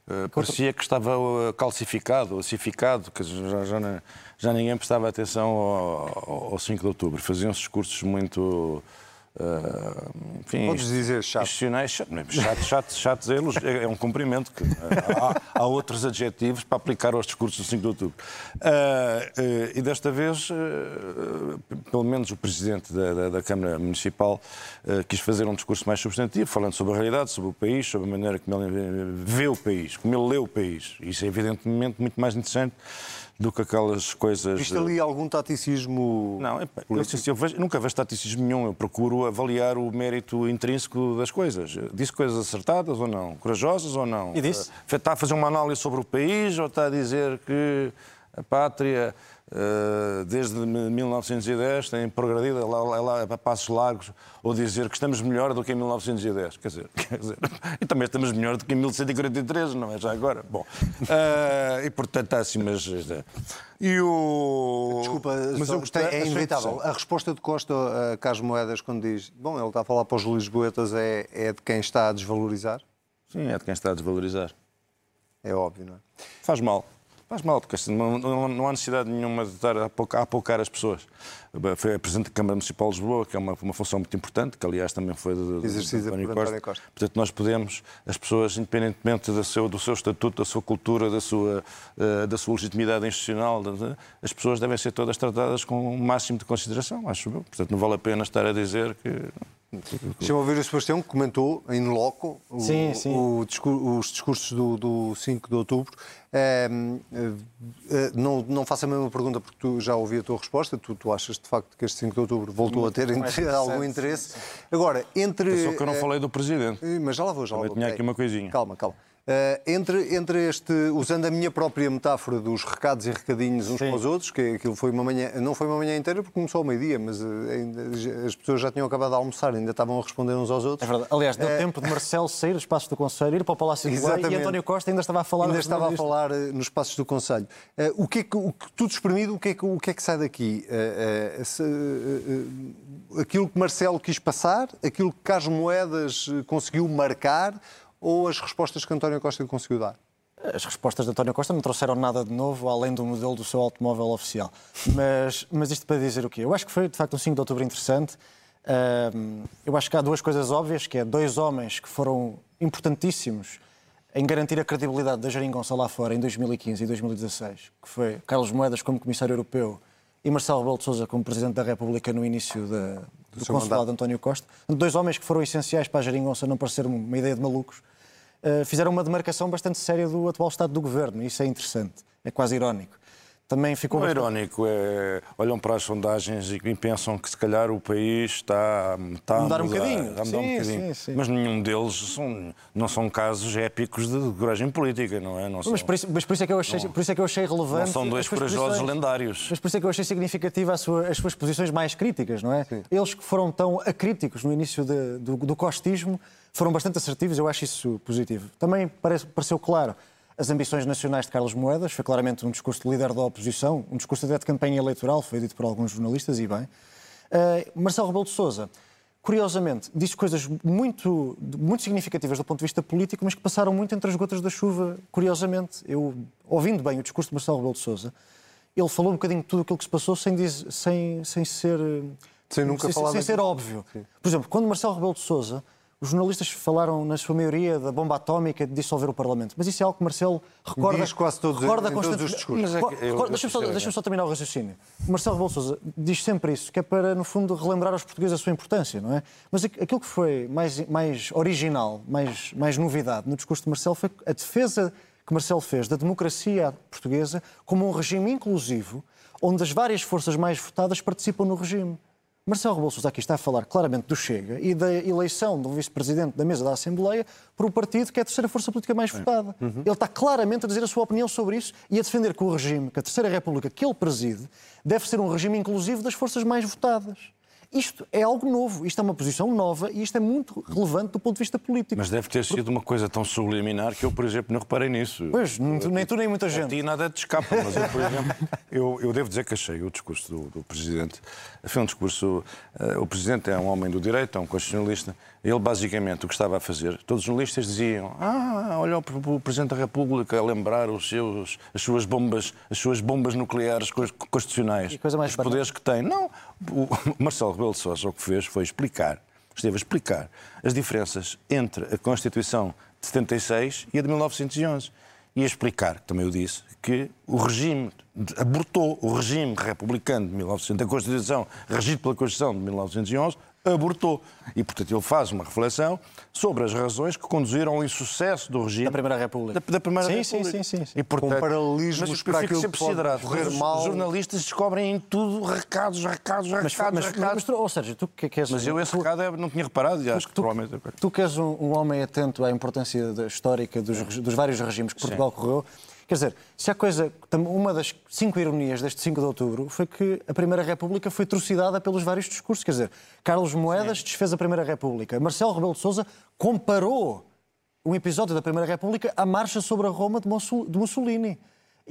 uh, parecia que estava calcificado, ossificado, que já, já, já ninguém prestava atenção ao, ao 5 de outubro. Faziam-se discursos muito Uh, enfim, Podes dizer chato. Chato, chato, chato é, é um cumprimento. Que, há, há, outros adjetivos para aplicar aos discursos do 5 de outubro. Uh, uh, e desta vez, pelo menos o Presidente da, da, da Câmara Municipal quis fazer um discurso mais substantivo, falando sobre a realidade, sobre o país, sobre a maneira como ele vê o país, como ele lê o país. Isso é evidentemente muito mais interessante do que aquelas coisas. Viste ali algum taticismo? Não, epá, eu, eu vejo, nunca vejo taticismo nenhum. Eu procuro avaliar o mérito intrínseco das coisas. Disse coisas acertadas ou não? Corajosas ou não? E disse? Está a fazer uma análise sobre o país ou está a dizer que a pátria desde 1910 tem progredido lá, lá, a passos largos, ou dizer que estamos melhor do que em 1910. Quer dizer, quer dizer e também estamos melhor do que em 1143, não é? Já agora. Bom, uh, e portanto há assim, mas. E o. Desculpa, mas eu gostei, é inevitável. A resposta de Costa a Carlos Moedas, quando diz, bom, ele está a falar para os Lisboetas, é, é de quem está a desvalorizar? Sim, é de quem está a desvalorizar. É óbvio, não é? Faz mal. Faz mal, porque assim, não, não, há necessidade nenhuma de estar a apocar as pessoas. Foi a Presidente da Câmara Municipal de Lisboa, que é uma, uma função muito importante, que aliás também foi de, de, de António Costa. António Costa. Portanto, nós podemos, as pessoas, independentemente do seu, do seu estatuto, da sua cultura, da sua, uh, da sua legitimidade institucional, de, as pessoas devem ser todas tratadas com o máximo de consideração, acho eu. Portanto, não vale a pena estar a dizer que Deixa-me ouvir o Sebastião, que comentou em loco o, sim, sim. O, o, os discursos do, do 5 de outubro. É, é, não, não faço a mesma pergunta porque tu já ouvi a tua resposta. Tu, tu achas de facto que este 5 de outubro voltou a ter algum interesse? Agora, entre. Só que eu não falei do Presidente. Mas já lá vou, já lá vou. tinha aqui uma coisinha. Calma, calma. Uh, entre, entre este, usando a minha própria metáfora dos recados e recadinhos uns Sim. para os outros, que aquilo foi uma manhã, não foi uma manhã inteira porque começou ao meio-dia, mas uh, ainda, as pessoas já tinham acabado de almoçar, ainda estavam a responder uns aos outros. É verdade. Aliás, deu uh, tempo de Marcelo sair dos passos do Conselho, ir para o Palácio de Belém e António Costa ainda estava a falar. Ainda estava a falar nos passos do Conselho. o que é que, o, tudo exprimido, o que é que, o que, é que sai daqui? Se, aquilo que Marcelo quis passar, aquilo que Carlos Moedas conseguiu marcar ou as respostas que António Costa conseguiu dar? As respostas de António Costa não trouxeram nada de novo, além do modelo do seu automóvel oficial. Mas, mas isto para dizer o quê? Eu acho que foi, de facto, um 5 de outubro interessante. eu acho que há duas coisas óbvias, que é dois homens que foram importantíssimos em garantir a credibilidade da Jeringonça lá fora em 2015 e 2016, que foi Carlos Moedas como Comissário Europeu e Marcelo Rebelo de Sousa como Presidente da República no início da, do, do consulado de António Costa. Dois homens que foram essenciais para a Jeringonça não parecer uma ideia de malucos, fizeram uma demarcação bastante séria do atual estado do governo. Isso é interessante, é quase irónico também ficou. Não é irónico, é, olham para as sondagens e pensam que se calhar o país está, está a mudar, um bocadinho. A mudar sim, um bocadinho. Sim, sim. Mas nenhum deles são, não são casos épicos de coragem política, não é? Não são, mas, por isso, mas por isso é que eu achei, não, por isso é que eu achei relevante. Não são dois corajosos lendários. Mas por isso é que eu achei significativa sua, as suas posições mais críticas, não é? Eles que foram tão acríticos no início de, do, do costismo foram bastante assertivos, eu acho isso positivo. Também parece, pareceu claro as ambições nacionais de Carlos Moedas, foi claramente um discurso de líder da oposição, um discurso até de campanha eleitoral, foi dito por alguns jornalistas, e bem. Uh, Marcelo Rebelo de Sousa, curiosamente, disse coisas muito, muito significativas do ponto de vista político, mas que passaram muito entre as gotas da chuva, curiosamente. Eu, ouvindo bem o discurso de Marcelo Rebelo de Sousa, ele falou um bocadinho de tudo aquilo que se passou sem, dizer, sem, sem ser... Sem nunca sem, sem ser óbvio. Sim. Por exemplo, quando Marcelo Rebelo de Sousa os jornalistas falaram, na sua maioria, da bomba atómica de dissolver o Parlamento. Mas isso é algo que Marcelo recorda. Diz quase todos, recorda todos os discursos. É deixa-me só, deixa só, terminar o raciocínio. Marcelo Rebelo diz sempre isso, que é para, no fundo, relembrar aos portugueses a sua importância, não é? Mas aquilo que foi mais, mais original, mais, mais novidade no discurso de Marcelo foi a defesa que Marcelo fez da democracia portuguesa como um regime inclusivo, onde as várias forças mais votadas participam no regime. Marcelo Rebelo Sousa aqui está a falar claramente do Chega e da eleição do vice-presidente da mesa da Assembleia por um partido que é a terceira força política mais votada. Uhum. Ele está claramente a dizer a sua opinião sobre isso e a defender que o regime, que a terceira república que ele preside, deve ser um regime inclusivo das forças mais votadas. Isto é algo novo, isto é uma posição nova e isto é muito relevante do ponto de vista político. Mas deve ter sido uma coisa tão subliminar que eu, por exemplo, não reparei nisso. Pois, nem tu nem, tu, nem muita gente. A ti nada te escapa, mas eu, por exemplo, eu, eu devo dizer que achei o discurso do, do Presidente, foi um discurso, uh, o Presidente é um homem do direito, é um constitucionalista, ele, basicamente, o que estava a fazer, todos os jornalistas diziam: Ah, olha o Presidente da República a lembrar os seus, as, suas bombas, as suas bombas nucleares constitucionais, os poderes que tem. Não, o Marcelo Rebelo de Sousa o que fez foi explicar, esteve a explicar as diferenças entre a Constituição de 76 e a de 1911 e a explicar, também eu disse, que o regime abortou o regime republicano de 1900, a Constituição, regido pela Constituição de 1911, abortou. E, portanto, ele faz uma reflexão sobre as razões que conduziram ao insucesso do regime. Da Primeira República. Da, da Primeira sim, República. Sim, sim, sim. E, portanto, Com paralelismos mas para aquilo que pode correr Os mal. jornalistas descobrem em tudo recados, recados, Mas, recados, mas, recados. mas, tu- ou seja, tu que que és. Mas eu esse tu- recado é- não tinha reparado e acho que tu, provavelmente... tu que és um, um homem atento à importância da histórica dos, dos vários regimes que Portugal correu, quer dizer, se há coisa, uma das cinco ironias deste 5 de outubro foi que a Primeira República foi trucidada pelos vários discursos. Quer dizer, Carlos Moedas desfez a Primeira República, Marcelo Rebelo de Sousa comparou um episódio da Primeira República à marcha sobre a Roma de Mussolini.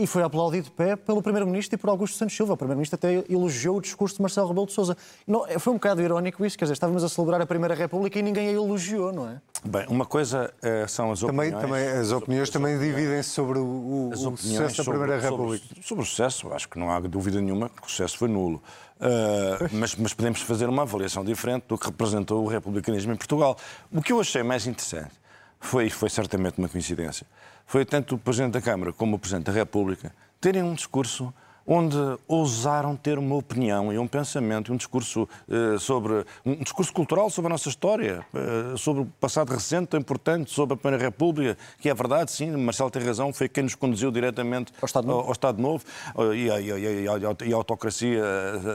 E foi aplaudido de pé pelo Primeiro-Ministro e por Augusto Santos Silva. O Primeiro-Ministro até elogiou o discurso de Marcelo Rebelo de Sousa. Não, foi um bocado irónico isso, quer dizer, estávamos a celebrar a Primeira República e ninguém a elogiou, não é? Bem, uma coisa eh, são as Também, opiniões... também, as opiniões também dividem-se sobre o, o- sucesso da sobre- Primeira sobre- República. Sobre, o sucesso, acho que não há dúvida nenhuma que o sucesso foi nulo. Uh, mas, mas podemos fazer uma avaliação diferente do que representou o republicanismo em Portugal. O que eu achei mais interessante foi, e foi certamente uma coincidência, foi tanto o Presidente da Câmara como o Presidente da República terem um discurso onde ousaram ter uma opinião e um pensamento, um discurso eh, sobre um discurso cultural sobre a nossa história, eh, sobre o passado recente tão importante, sobre a Primeira República, que é verdade, sim, Marcelo tem razão, foi quem nos conduziu diretamente Ao Estado Novo. ao Estado Novo eh, e à, e à- e e autocracia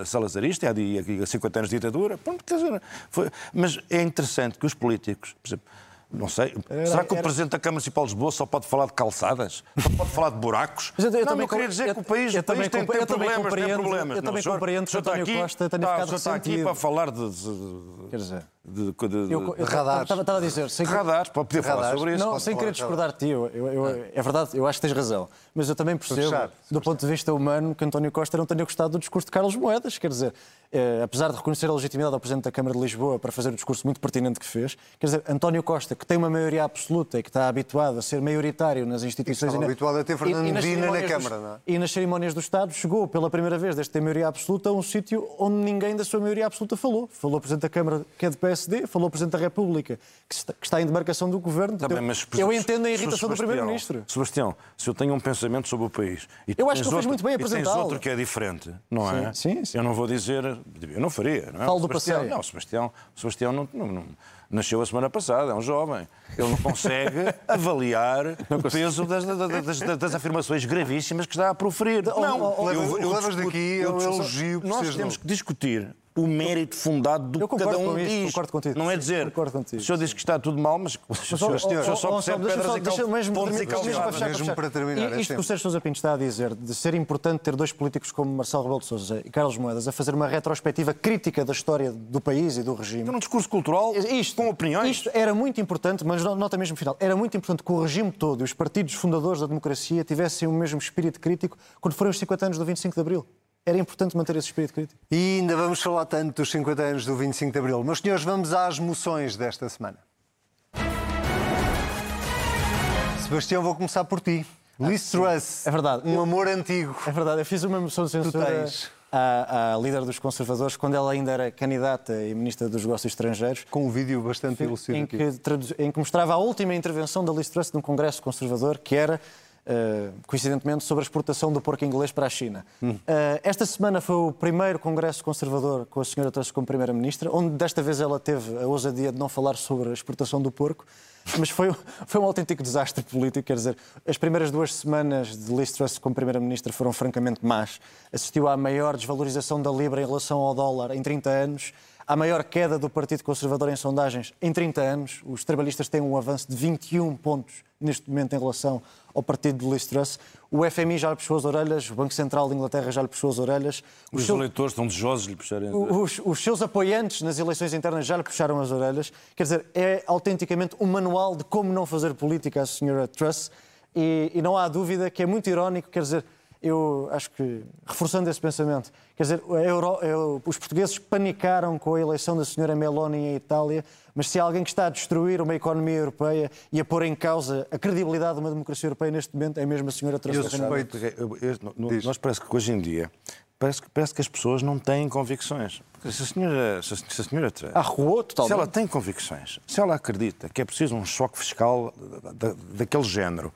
salazarista, e há 50 anos de ditadura. Pronto, quer dizer, foi- mas é interessante que os políticos, por exemplo, não sei, será que o era- Presidente da Câmara Municipal de Lisboa só pode falar de calçadas? Só pode falar de buracos? Mas eu- eu não, também eu queria dizer eu- que o país, o país também tem, tem problemas, tem problemas. eu Não, também compreendo o que António está aqui- Costa tenha está- ficado o senhor está aqui para falar de- Quer dizer. De- de- de- Eu, eu, Radares. Estava, a dizer, sem, Radares, pode poder falar Radares. sobre isso. não, sem falar, querer discordar de ti, eu, eu- eu- é verdade, eu acho que tens razão. Mas eu também percebo, fechar, do ponto de vista humano, que António Costa não tenha gostado do discurso de Carlos Moedas. Quer dizer, eh, apesar de reconhecer a legitimidade ao Presidente da Câmara de Lisboa para fazer o discurso muito pertinente que fez, quer dizer, António Costa, que tem uma maioria absoluta e que está habituado a ser maioritário nas instituições... e habituado a ter Fernando Medina na Câmara, dos- não é? E nas cerimónias do Estado chegou pela primeira vez, desde ter maioria absoluta, a um sítio onde ninguém da sua maioria absoluta falou. Falou o Presidente da Câmara, que é de PSD, falou o Presidente da República, que está, que está em demarcação do Governo. Tá bem, eu, mas, eu entendo a irritação do Primeiro-Ministro. Sebastião, se eu tenho um pensamento sobre o país e Eu acho que fez outro- muito bem e tens apresentá-lo. outro que é diferente, não é? Sim, sim. Eu não vou dizer, eu não faria, não é? Falo do passeio. Não, Sebastião, Sebastião não, não- não- nasceu a semana passada, é um jovem. Ele não consegue avaliar o peso das, das- das- das afirmações gravíssimas que está a proferir. Não, oh, levas- levas discuto- daqui a um discuto- elogio Nós temos que discutir o mérito fundado do que cada um com isso, diz. concordo contigo. Não é dizer, concordo contigo, o senhor diz que está tudo mal, mas o senhor, só percebe deixa pedras e cal- mesmo- pontos e mesmo para calçadas. mesmo terminar, E é Isto que o. Sérgio Sousa Pinto está a dizer, de ser importante ter dois políticos como Marcelo Rebelo de Sousa e Carlos Moedas a fazer uma retrospectiva crítica da história do país e do regime. Ter um discurso cultural Isto, com opiniões. Isto era muito importante, mas no- nota mesmo final, era muito importante que o regime todo e os partidos fundadores da democracia tivessem o mesmo espírito crítico quando foram os 50 anos do 25 de Abril. Era importante manter esse espírito crítico. E ainda vamos falar tanto dos 50 anos do 25 de Abril. Meus senhores, vamos às moções desta semana. Sebastião, vou começar por ti. Liz Truss, é verdade. um Eu- amor antigo. É verdade, eu fiz uma moção de censura à, à líder dos conservadores quando ela ainda era candidata e ministra dos negócios estrangeiros. Com um vídeo bastante em elucidativo. que, tradu- em que mostrava a última intervenção da Liz Truss num congresso conservador, que era, eh, coincidentemente, sobre a exportação do porco inglês para a China. Hum. Eh, esta semana foi o primeiro congresso conservador com a senhora Truss como primeira-ministra, onde desta vez ela teve a ousadia de não falar sobre a exportação do porco, mas foi, foi um autêntico desastre político. Quer dizer, as primeiras duas semanas de Liz Truss como primeira-ministra foram francamente más. Assistiu à maior desvalorização da Libra em relação ao dólar em 30 anos à maior queda do Partido Conservador em sondagens em 30 anos. Os trabalhistas têm um avanço de 21 pontos neste momento em relação ao partido de Liz Truss. O FMI já lhe puxou as orelhas, o Banco Central de Inglaterra já lhe puxou as orelhas. Os, Os seus- eleitores estão desejosos de lhe puxarem. os- os seus apoiantes nas eleições internas já lhe puxaram as orelhas. Quer dizer, é autenticamente um manual de como não fazer política à senhora Truss e, e não há dúvida que é muito irónico, quer dizer, eu acho que, reforçando esse pensamento, quer dizer, a Euro- eu- os portugueses panicaram com a eleição da senhora Meloni em Itália, mas se há alguém que está a destruir uma economia europeia e a pôr em causa a credibilidade de uma democracia europeia neste momento, é mesmo a senhora suspeito. Eu- eu- Diz. nós parece que hoje em dia parece que, parece que as pessoas não têm convicções. Se a senhora, se a, se senhora Truss- Arruou se totalmente. ela tem convicções, se ela acredita que é preciso um choque fiscal da- da- daquele género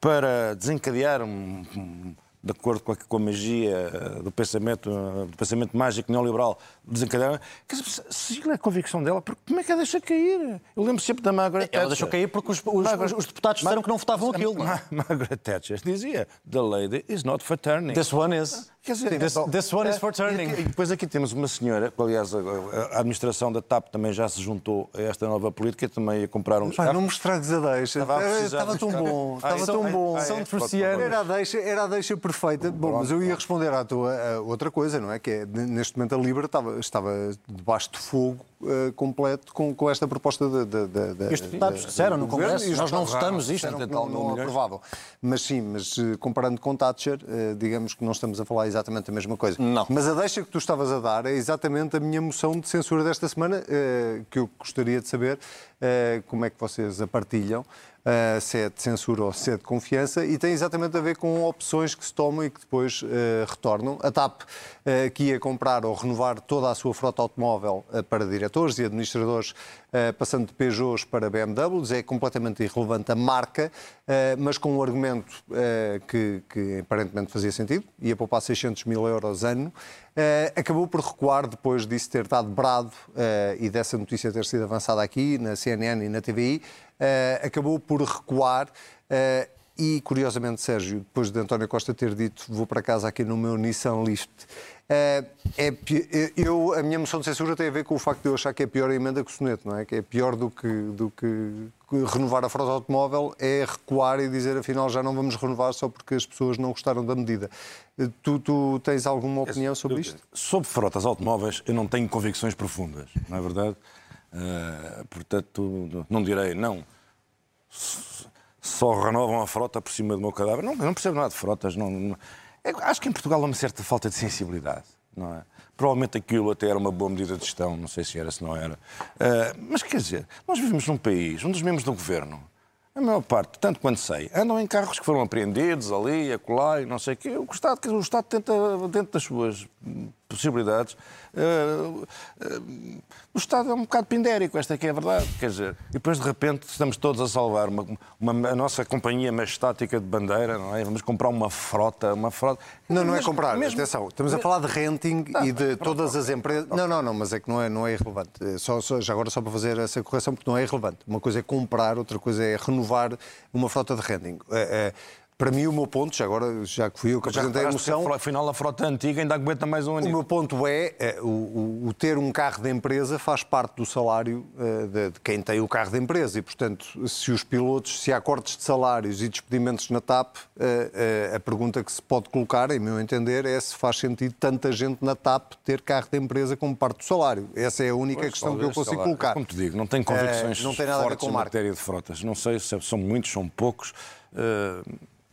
para desencadear um- um- de acordo com a, com a magia do pensamento, do pensamento mágico neoliberal desencadeada. Se aquilo é a convicção dela, como é que a deixa cair? Eu lembro sempre da Margaret Thatcher. Ela deixou cair porque os, os, Margaret, os deputados disseram que não votavam aquilo. Margaret Thatcher dizia: The lady is not for turning. This one is. Quer dizer, this, então, this one is for turning. E depois aqui temos uma senhora, aliás, a administração da TAP também já se juntou a esta nova política e também ia comprar um. Pai, não me estragues a deixa. Estava, estava tão bom. Estava tão bom. São. Era a deixa, era a deixa perfeita. Bom, mas eu ia responder à tua outra coisa, não é? Que é, neste momento a Libra estava, estava debaixo de fogo uh, completo com, com esta proposta de, de Os deputados disseram no Congresso, nós não votamos isto. Não, não aprovavam. Mas sim, mas uh, comparando com Thatcher, uh, digamos que não estamos a falar exatamente a mesma coisa. Não. Mas a deixa que tu estavas a dar é exatamente a minha moção de censura desta semana, que eu gostaria de saber como é que vocês a partilham. Uh, se é de censura ou se é de confiança, e tem exatamente a ver com opções que se tomam e que depois uh, retornam. A TAP, uh, que ia comprar ou renovar toda a sua frota automóvel para diretores e administradores, passando de Peugeots para BMWs, é completamente irrelevante a marca, mas com um argumento que, que, aparentemente fazia sentido, ia poupar 600 mil euros ano, acabou por recuar depois disso ter dado brado e dessa notícia ter sido avançada aqui na CNN e na TVI, acabou por recuar. Uh, e, curiosamente, Sérgio, depois de António Costa ter dito vou para casa aqui no meu Nissan Lift, uh, é, eu, a minha moção de censura tem a ver com o facto de eu achar que é pior a emenda que o soneto, não é? Que é pior do que, do que renovar a frota automóvel é recuar e dizer afinal já não vamos renovar só porque as pessoas não gostaram da medida. Tu, tu tens alguma opinião sobre isto? Sobre frotas automóveis eu não tenho convicções profundas, não é verdade? Uh, portanto, não direi não. Só renovam a frota por cima do meu cadáver. Não, não percebo nada de frotas. Não, não. É, acho que em Portugal há uma certa falta de sensibilidade. Não é? Provavelmente aquilo até era uma boa medida de gestão, não sei se era, se não era. Uh, mas quer dizer, nós vivemos num país onde os membros do governo, a maior parte, tanto quanto sei, andam em carros que foram apreendidos ali, acolá e não sei o quê. O Estado, o Estado tenta, dentro das suas possibilidades. Uh, uh, o Estado é um bocado pindérico, esta é que é a verdade. Quer dizer, e depois de repente estamos todos a salvar uma, uma, a nossa companhia majestática de bandeira, não é? Vamos comprar uma frota, uma frota. Não, não é comprar, mesmo... atenção, estamos a falar de renting ah, e de todas as empresas. Não, não, não, mas é que não é, não é irrelevante. É só, só, já agora só para fazer essa correção, porque não é irrelevante. Uma coisa é comprar, outra coisa é renovar uma frota de renting. É, é, para mim, o meu ponto, já agora, já que fui eu que apresentei a moção. Afinal, a frota antiga ainda aguenta mais um ano. O meu ponto é, é o, o, ter um carro de empresa faz parte do salário uh, de, de, quem tem o carro de empresa. E, portanto, se os pilotos, se há cortes de salários e despedimentos na TAP, uh, uh, a pergunta que se pode colocar, em meu entender, é se faz sentido tanta gente na TAP ter carro de empresa como parte do salário. Essa é a única pois, questão que eu consigo salário. colocar. Como te digo, não tenho convicções não tem nada fortes a ver com em matéria de frotas. Não sei se são muitos, são poucos.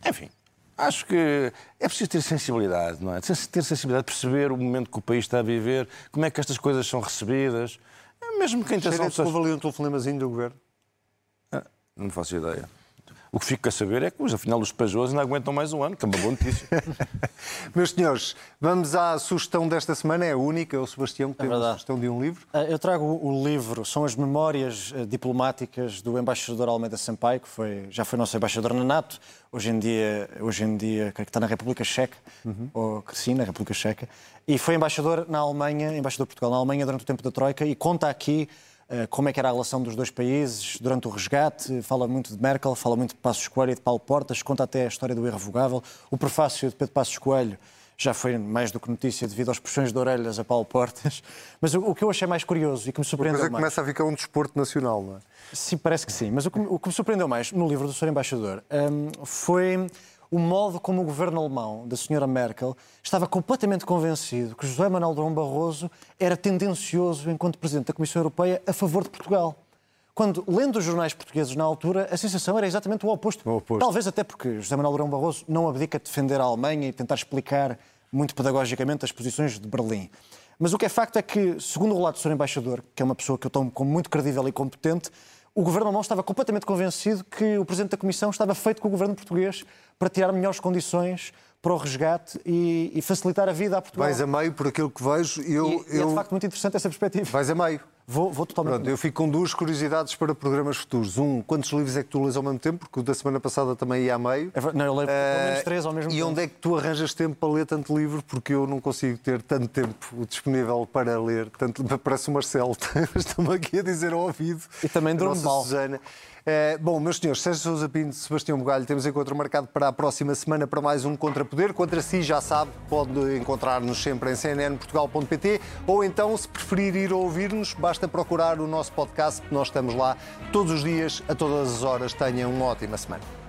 Enfim, acho que é preciso ter sensibilidade, não é? Ter sensibilidade, perceber o momento que o país está a viver, como é que estas coisas são recebidas. Mesmo que a intenção. Houve ali um telefonemazinho do governo? Ah, não faço ideia. O que fico a saber é que, afinal, os Pajós não aguentam mais um ano, que é uma boa notícia. Meus senhores, vamos à sugestão desta semana, é a única, é o Sebastião, que é tem a sugestão de um livro. Ah, eu trago o livro, são as memórias eh, diplomáticas do embaixador Almeida Sampaio, que foi, já foi nosso embaixador na NATO, hoje em dia, hoje em dia que está na República Checa, uhum. ou sim, na República Checa, e foi embaixador na Alemanha, embaixador de Portugal na Alemanha durante o tempo da Troika, e conta aqui como é que era a relação dos dois países durante o resgate, fala muito de Merkel, fala muito de Passos Coelho e de Paulo Portas, conta até a história do irrevogável. O prefácio de Pedro Passos Coelho já foi mais do que notícia devido aos puxões de orelhas a Paulo Portas. Mas o, que eu achei mais curioso e que me surpreendeu mais... começa a ficar um desporto nacional, não é? Sim, parece que sim. Mas o que, me surpreendeu mais no livro do Sr. Embaixador um, foi o modo como o governo alemão da senhora Merkel estava completamente convencido que José Manuel Durão Barroso era tendencioso enquanto presidente da Comissão Europeia a favor de Portugal. Quando, lendo os jornais portugueses na altura, a sensação era exatamente o oposto. o oposto. Talvez até porque José Manuel Durão Barroso não abdica de defender a Alemanha e tentar explicar muito pedagogicamente as posições de Berlim. Mas o que é facto é que, segundo o relato do Sr. Embaixador, que é uma pessoa que eu tomo como muito credível e competente, o governo alemão estava completamente convencido que o presidente da Comissão estava feito com o governo português para tirar melhores condições para o resgate e, e facilitar a vida a Portugal. Vais a meio, por aquilo que vejo. Eu, e, eu... e é de facto muito interessante essa perspectiva. Vais a meio. Vou, vou totalmente. Pronto, eu fico com duas curiosidades para programas futuros. Um, quantos livros é que tu lês ao mesmo tempo? Porque o da semana passada também ia a meio. É Não, eu leio pelo menos Eh, três ao mesmo E tempo. onde é que tu arranjas tempo para ler tanto livro? Porque eu não consigo ter tanto tempo disponível para ler. Tanto, parece o Marcelo, estou-me aqui a dizer ao ouvido. E também durmo mal. Susana. Eh, bom, meus senhores, Sérgio Sousa Pinto, Sebastião Bugalho, temos encontro marcado para a próxima semana para mais um Contrapoder. Contra si, já sabe, pode encontrar-nos sempre em cnnportugal.pt ou então, se preferir ir ouvir-nos, basta procurar o nosso podcast, nós estamos lá todos os dias, a todas as horas. Tenha uma ótima semana.